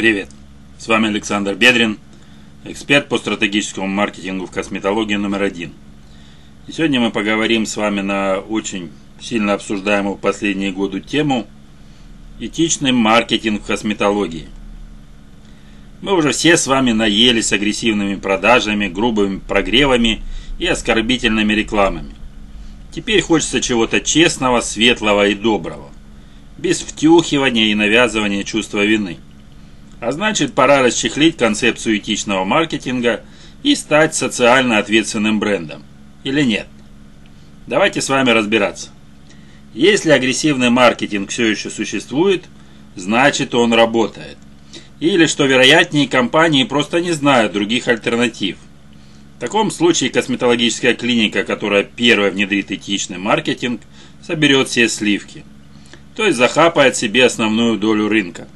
Привет! С вами Александр Бедрин, эксперт по стратегическому маркетингу в косметологии номер один. И сегодня мы поговорим с вами на очень сильно обсуждаемую в последние годы тему «Этичный маркетинг в косметологии». Мы уже все с вами наелись агрессивными продажами, грубыми прогревами и оскорбительными рекламами. Теперь хочется чего-то честного, светлого и доброго, без втюхивания и навязывания чувства вины – а значит, пора расчехлить концепцию этичного маркетинга и стать социально ответственным брендом. Или нет? Давайте с вами разбираться. Если агрессивный маркетинг все еще существует, значит он работает. Или, что вероятнее, компании просто не знают других альтернатив. В таком случае косметологическая клиника, которая первая внедрит этичный маркетинг, соберет все сливки. То есть захапает себе основную долю рынка.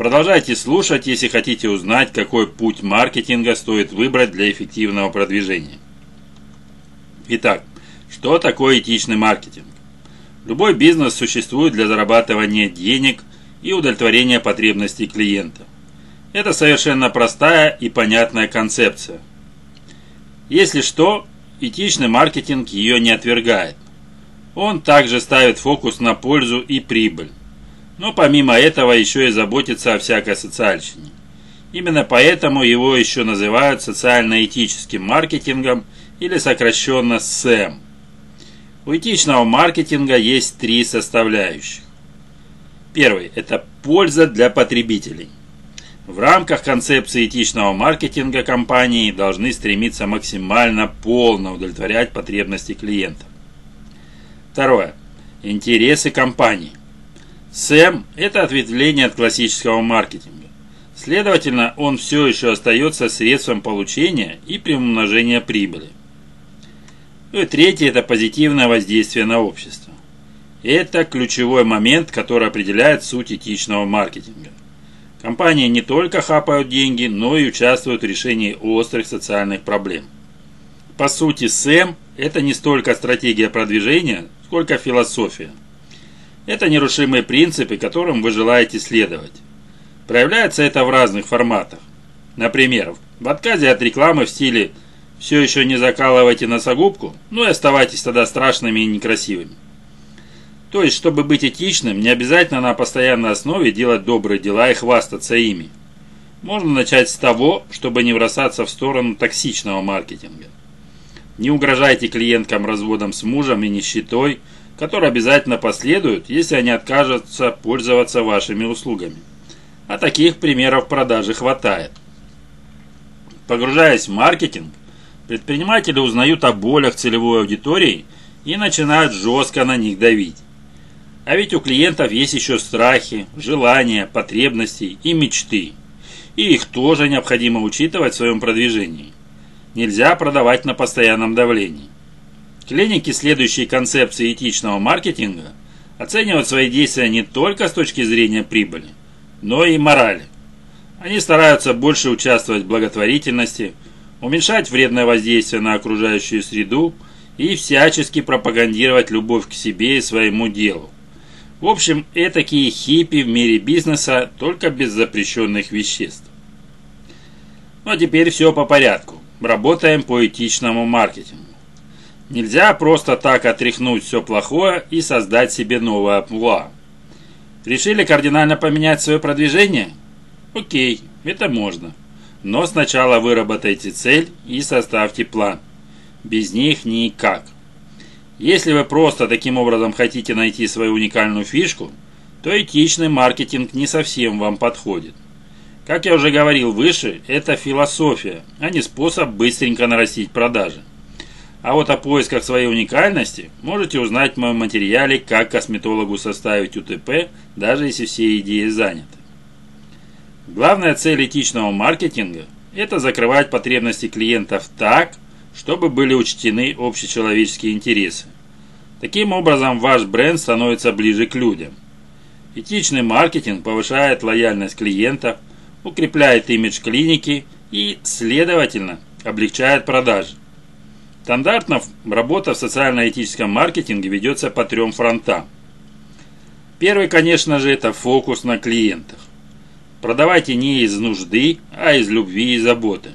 Продолжайте слушать, если хотите узнать, какой путь маркетинга стоит выбрать для эффективного продвижения. Итак, что такое этичный маркетинг? Любой бизнес существует для зарабатывания денег и удовлетворения потребностей клиента. Это совершенно простая и понятная концепция. Если что, этичный маркетинг ее не отвергает. Он также ставит фокус на пользу и прибыль но помимо этого еще и заботится о всякой социальщине. Именно поэтому его еще называют социально-этическим маркетингом или сокращенно СЭМ. У этичного маркетинга есть три составляющих. Первый – это польза для потребителей. В рамках концепции этичного маркетинга компании должны стремиться максимально полно удовлетворять потребности клиента. Второе. Интересы компании. Сэм – это ответвление от классического маркетинга. Следовательно, он все еще остается средством получения и приумножения прибыли. Ну и третье – это позитивное воздействие на общество. Это ключевой момент, который определяет суть этичного маркетинга. Компании не только хапают деньги, но и участвуют в решении острых социальных проблем. По сути, СЭМ – это не столько стратегия продвижения, сколько философия – это нерушимые принципы, которым вы желаете следовать. Проявляется это в разных форматах. Например, в отказе от рекламы в стиле «все еще не закалывайте носогубку», ну и оставайтесь тогда страшными и некрасивыми. То есть, чтобы быть этичным, не обязательно на постоянной основе делать добрые дела и хвастаться ими. Можно начать с того, чтобы не бросаться в сторону токсичного маркетинга. Не угрожайте клиенткам разводом с мужем и нищетой – которые обязательно последуют, если они откажутся пользоваться вашими услугами. А таких примеров продажи хватает. Погружаясь в маркетинг, предприниматели узнают о болях целевой аудитории и начинают жестко на них давить. А ведь у клиентов есть еще страхи, желания, потребности и мечты. И их тоже необходимо учитывать в своем продвижении. Нельзя продавать на постоянном давлении. Клиники, следующие концепции этичного маркетинга, оценивают свои действия не только с точки зрения прибыли, но и морали. Они стараются больше участвовать в благотворительности, уменьшать вредное воздействие на окружающую среду и всячески пропагандировать любовь к себе и своему делу. В общем, этакие хиппи в мире бизнеса, только без запрещенных веществ. Ну а теперь все по порядку. Работаем по этичному маркетингу. Нельзя просто так отряхнуть все плохое и создать себе новое амплуа. Решили кардинально поменять свое продвижение? Окей, это можно. Но сначала выработайте цель и составьте план. Без них никак. Если вы просто таким образом хотите найти свою уникальную фишку, то этичный маркетинг не совсем вам подходит. Как я уже говорил выше, это философия, а не способ быстренько нарастить продажи. А вот о поисках своей уникальности можете узнать в моем материале «Как косметологу составить УТП, даже если все идеи заняты». Главная цель этичного маркетинга – это закрывать потребности клиентов так, чтобы были учтены общечеловеческие интересы. Таким образом, ваш бренд становится ближе к людям. Этичный маркетинг повышает лояльность клиентов, укрепляет имидж клиники и, следовательно, облегчает продажи. Стандартно работа в социально-этическом маркетинге ведется по трем фронтам. Первый, конечно же, это фокус на клиентах. Продавайте не из нужды, а из любви и заботы.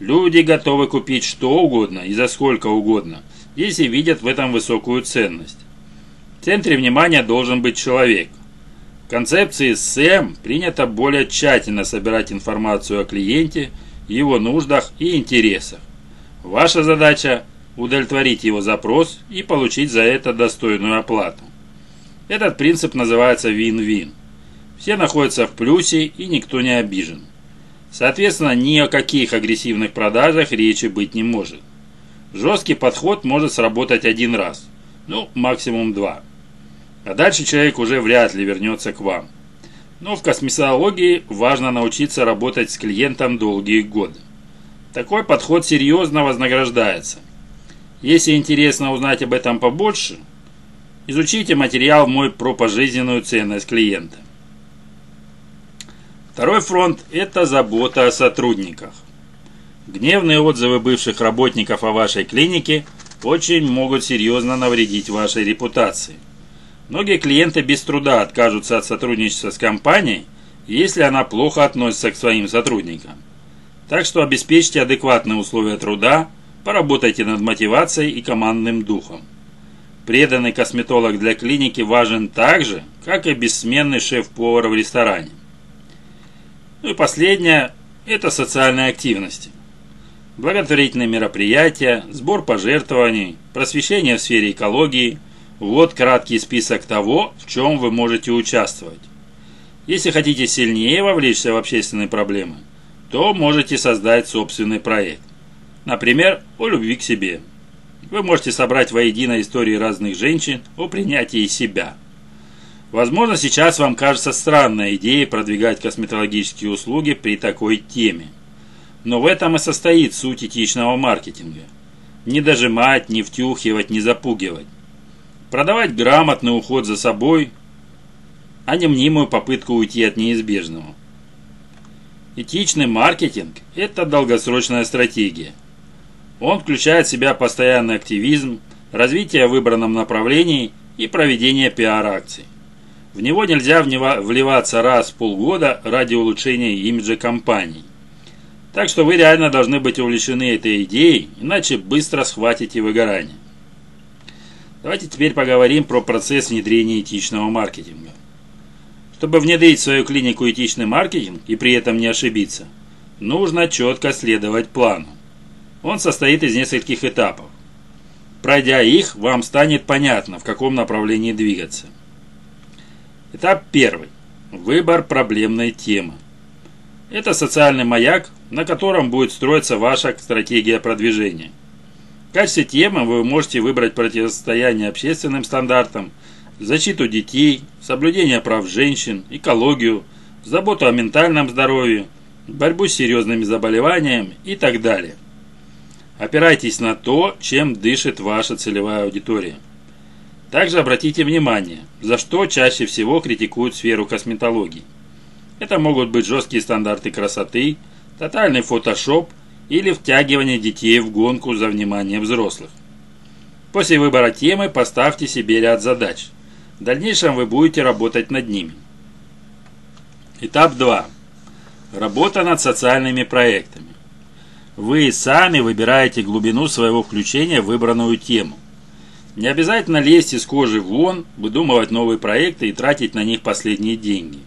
Люди готовы купить что угодно и за сколько угодно, если видят в этом высокую ценность. В центре внимания должен быть человек. В концепции СЭМ принято более тщательно собирать информацию о клиенте, его нуждах и интересах. Ваша задача – удовлетворить его запрос и получить за это достойную оплату. Этот принцип называется вин-вин. Все находятся в плюсе и никто не обижен. Соответственно, ни о каких агрессивных продажах речи быть не может. Жесткий подход может сработать один раз, ну максимум два. А дальше человек уже вряд ли вернется к вам. Но в косметологии важно научиться работать с клиентом долгие годы. Такой подход серьезно вознаграждается. Если интересно узнать об этом побольше, изучите материал мой про пожизненную ценность клиента. Второй фронт – это забота о сотрудниках. Гневные отзывы бывших работников о вашей клинике очень могут серьезно навредить вашей репутации. Многие клиенты без труда откажутся от сотрудничества с компанией, если она плохо относится к своим сотрудникам. Так что обеспечьте адекватные условия труда, поработайте над мотивацией и командным духом. Преданный косметолог для клиники важен так же, как и бессменный шеф-повар в ресторане. Ну и последнее – это социальные активности. Благотворительные мероприятия, сбор пожертвований, просвещение в сфере экологии – вот краткий список того, в чем вы можете участвовать. Если хотите сильнее вовлечься в общественные проблемы, то можете создать собственный проект. Например, о любви к себе. Вы можете собрать воедино истории разных женщин о принятии себя – Возможно, сейчас вам кажется странной идеей продвигать косметологические услуги при такой теме. Но в этом и состоит суть этичного маркетинга. Не дожимать, не втюхивать, не запугивать. Продавать грамотный уход за собой, а не мнимую попытку уйти от неизбежного. Этичный маркетинг – это долгосрочная стратегия. Он включает в себя постоянный активизм, развитие в выбранном направлении и проведение пиар-акций. В него нельзя вливаться раз в полгода ради улучшения имиджа компании. Так что вы реально должны быть увлечены этой идеей, иначе быстро схватите выгорание. Давайте теперь поговорим про процесс внедрения этичного маркетинга. Чтобы внедрить в свою клинику этичный маркетинг и при этом не ошибиться, нужно четко следовать плану. Он состоит из нескольких этапов. Пройдя их, вам станет понятно, в каком направлении двигаться. Этап первый. Выбор проблемной темы. Это социальный маяк, на котором будет строиться ваша стратегия продвижения. В качестве темы вы можете выбрать противостояние общественным стандартам, защиту детей, соблюдение прав женщин, экологию, заботу о ментальном здоровье, борьбу с серьезными заболеваниями и так далее. Опирайтесь на то, чем дышит ваша целевая аудитория. Также обратите внимание, за что чаще всего критикуют сферу косметологии. Это могут быть жесткие стандарты красоты, тотальный фотошоп или втягивание детей в гонку за внимание взрослых. После выбора темы поставьте себе ряд задач. В дальнейшем вы будете работать над ними. Этап 2. Работа над социальными проектами. Вы сами выбираете глубину своего включения в выбранную тему. Не обязательно лезть из кожи вон, выдумывать новые проекты и тратить на них последние деньги.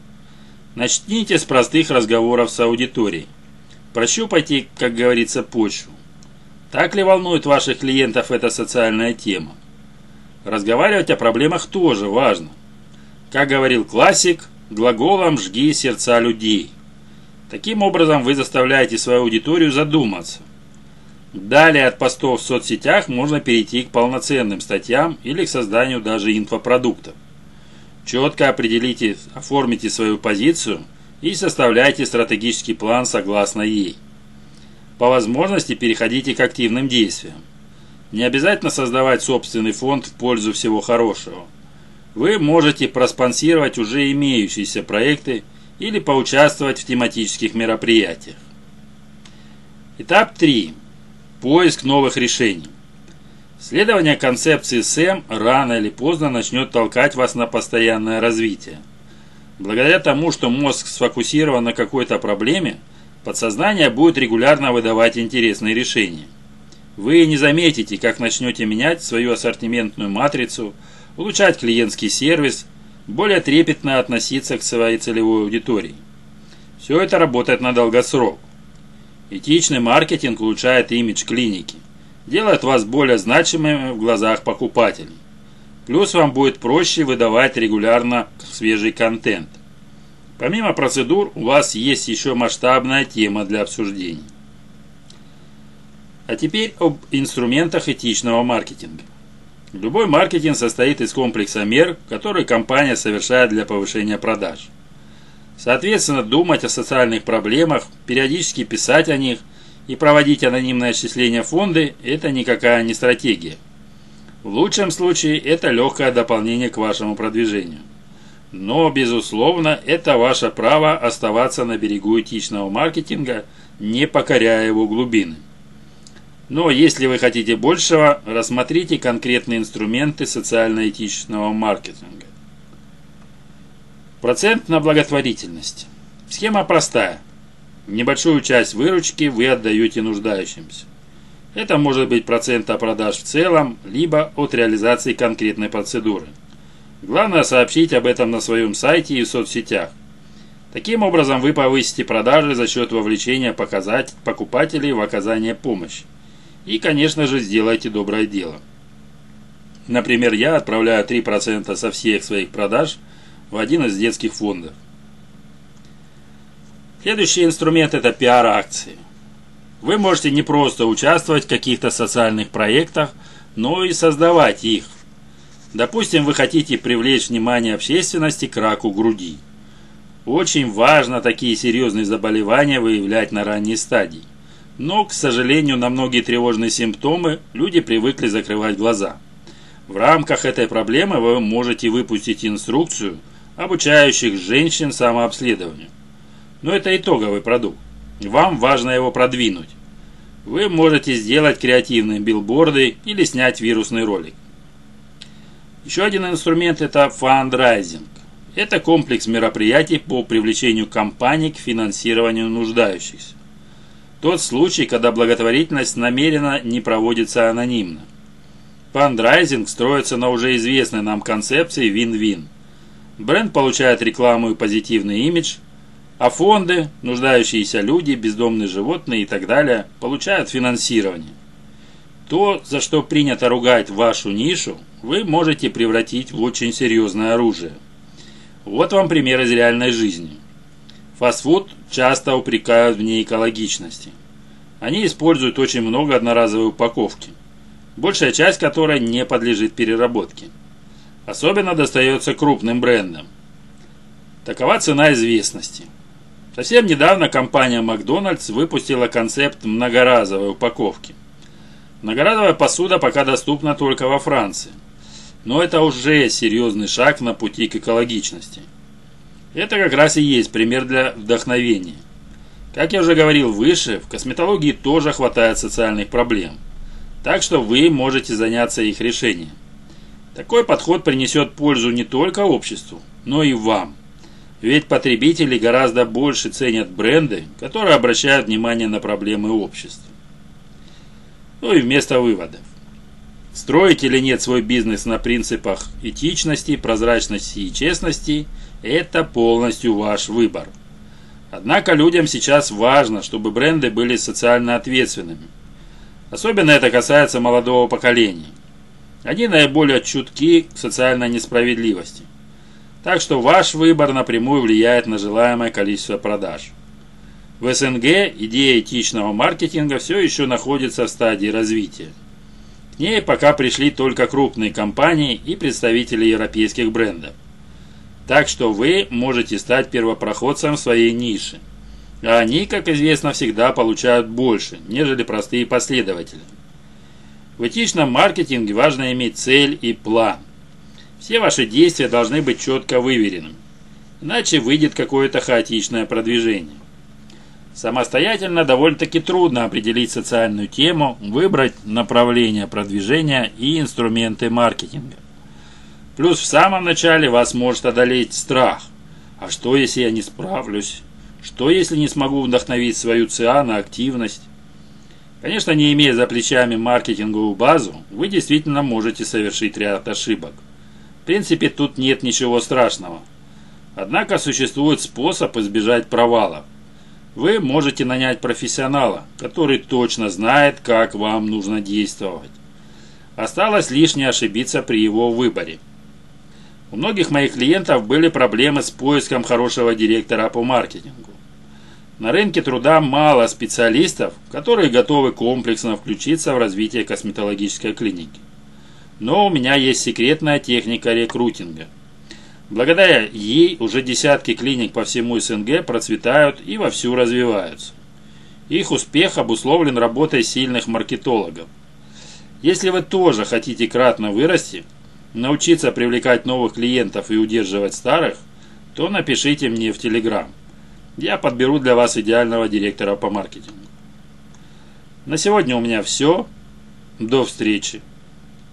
Начните с простых разговоров с аудиторией. Прощупайте, как говорится, почву. Так ли волнует ваших клиентов эта социальная тема? Разговаривать о проблемах тоже важно. Как говорил классик, глаголом «жги сердца людей». Таким образом вы заставляете свою аудиторию задуматься. Далее от постов в соцсетях можно перейти к полноценным статьям или к созданию даже инфопродуктов. Четко определите, оформите свою позицию и составляйте стратегический план согласно ей. По возможности переходите к активным действиям. Не обязательно создавать собственный фонд в пользу всего хорошего. Вы можете проспонсировать уже имеющиеся проекты или поучаствовать в тематических мероприятиях. Этап 3. Поиск новых решений. Следование концепции СЭМ рано или поздно начнет толкать вас на постоянное развитие. Благодаря тому, что мозг сфокусирован на какой-то проблеме, подсознание будет регулярно выдавать интересные решения. Вы не заметите, как начнете менять свою ассортиментную матрицу, улучшать клиентский сервис, более трепетно относиться к своей целевой аудитории. Все это работает на долгосрок. Этичный маркетинг улучшает имидж клиники, делает вас более значимыми в глазах покупателей. Плюс вам будет проще выдавать регулярно свежий контент. Помимо процедур, у вас есть еще масштабная тема для обсуждений. А теперь об инструментах этичного маркетинга. Любой маркетинг состоит из комплекса мер, которые компания совершает для повышения продаж. Соответственно, думать о социальных проблемах, периодически писать о них и проводить анонимное отчисление фонды – это никакая не стратегия – в лучшем случае это легкое дополнение к вашему продвижению. Но, безусловно, это ваше право оставаться на берегу этичного маркетинга, не покоряя его глубины. Но если вы хотите большего, рассмотрите конкретные инструменты социально-этичного маркетинга. Процент на благотворительность. Схема простая. Небольшую часть выручки вы отдаете нуждающимся. Это может быть процент от продаж в целом, либо от реализации конкретной процедуры. Главное сообщить об этом на своем сайте и в соцсетях. Таким образом вы повысите продажи за счет вовлечения показать покупателей в оказание помощи. И, конечно же, сделайте доброе дело. Например, я отправляю 3% со всех своих продаж в один из детских фондов. Следующий инструмент – это пиар-акции. Вы можете не просто участвовать в каких-то социальных проектах, но и создавать их. Допустим, вы хотите привлечь внимание общественности к раку груди. Очень важно такие серьезные заболевания выявлять на ранней стадии. Но, к сожалению, на многие тревожные симптомы люди привыкли закрывать глаза. В рамках этой проблемы вы можете выпустить инструкцию, обучающих женщин самообследованию. Но это итоговый продукт. Вам важно его продвинуть. Вы можете сделать креативные билборды или снять вирусный ролик. Еще один инструмент – это фандрайзинг. Это комплекс мероприятий по привлечению компаний к финансированию нуждающихся. Тот случай, когда благотворительность намеренно не проводится анонимно. Фандрайзинг строится на уже известной нам концепции вин-вин. Бренд получает рекламу и позитивный имидж – а фонды, нуждающиеся люди, бездомные животные и так далее, получают финансирование. То, за что принято ругать вашу нишу, вы можете превратить в очень серьезное оружие. Вот вам пример из реальной жизни. Фастфуд часто упрекают в неэкологичности. Они используют очень много одноразовой упаковки, большая часть которой не подлежит переработке. Особенно достается крупным брендам. Такова цена известности – Совсем недавно компания Макдональдс выпустила концепт многоразовой упаковки. Многоразовая посуда пока доступна только во Франции. Но это уже серьезный шаг на пути к экологичности. Это как раз и есть пример для вдохновения. Как я уже говорил выше, в косметологии тоже хватает социальных проблем. Так что вы можете заняться их решением. Такой подход принесет пользу не только обществу, но и вам. Ведь потребители гораздо больше ценят бренды, которые обращают внимание на проблемы общества. Ну и вместо выводов. Строить или нет свой бизнес на принципах этичности, прозрачности и честности – это полностью ваш выбор. Однако людям сейчас важно, чтобы бренды были социально ответственными. Особенно это касается молодого поколения. Они наиболее чутки к социальной несправедливости. Так что ваш выбор напрямую влияет на желаемое количество продаж. В СНГ идея этичного маркетинга все еще находится в стадии развития. К ней пока пришли только крупные компании и представители европейских брендов. Так что вы можете стать первопроходцем в своей нише. А они, как известно, всегда получают больше, нежели простые последователи. В этичном маркетинге важно иметь цель и план. Все ваши действия должны быть четко выверенными, иначе выйдет какое-то хаотичное продвижение. Самостоятельно довольно-таки трудно определить социальную тему, выбрать направление продвижения и инструменты маркетинга. Плюс в самом начале вас может одолеть страх. А что, если я не справлюсь? Что, если не смогу вдохновить свою ЦА на активность? Конечно, не имея за плечами маркетинговую базу, вы действительно можете совершить ряд ошибок. В принципе, тут нет ничего страшного. Однако существует способ избежать провалов. Вы можете нанять профессионала, который точно знает, как вам нужно действовать. Осталось лишь не ошибиться при его выборе. У многих моих клиентов были проблемы с поиском хорошего директора по маркетингу. На рынке труда мало специалистов, которые готовы комплексно включиться в развитие косметологической клиники. Но у меня есть секретная техника рекрутинга. Благодаря ей уже десятки клиник по всему СНГ процветают и вовсю развиваются. Их успех обусловлен работой сильных маркетологов. Если вы тоже хотите кратно вырасти, научиться привлекать новых клиентов и удерживать старых, то напишите мне в Телеграм. Я подберу для вас идеального директора по маркетингу. На сегодня у меня все. До встречи.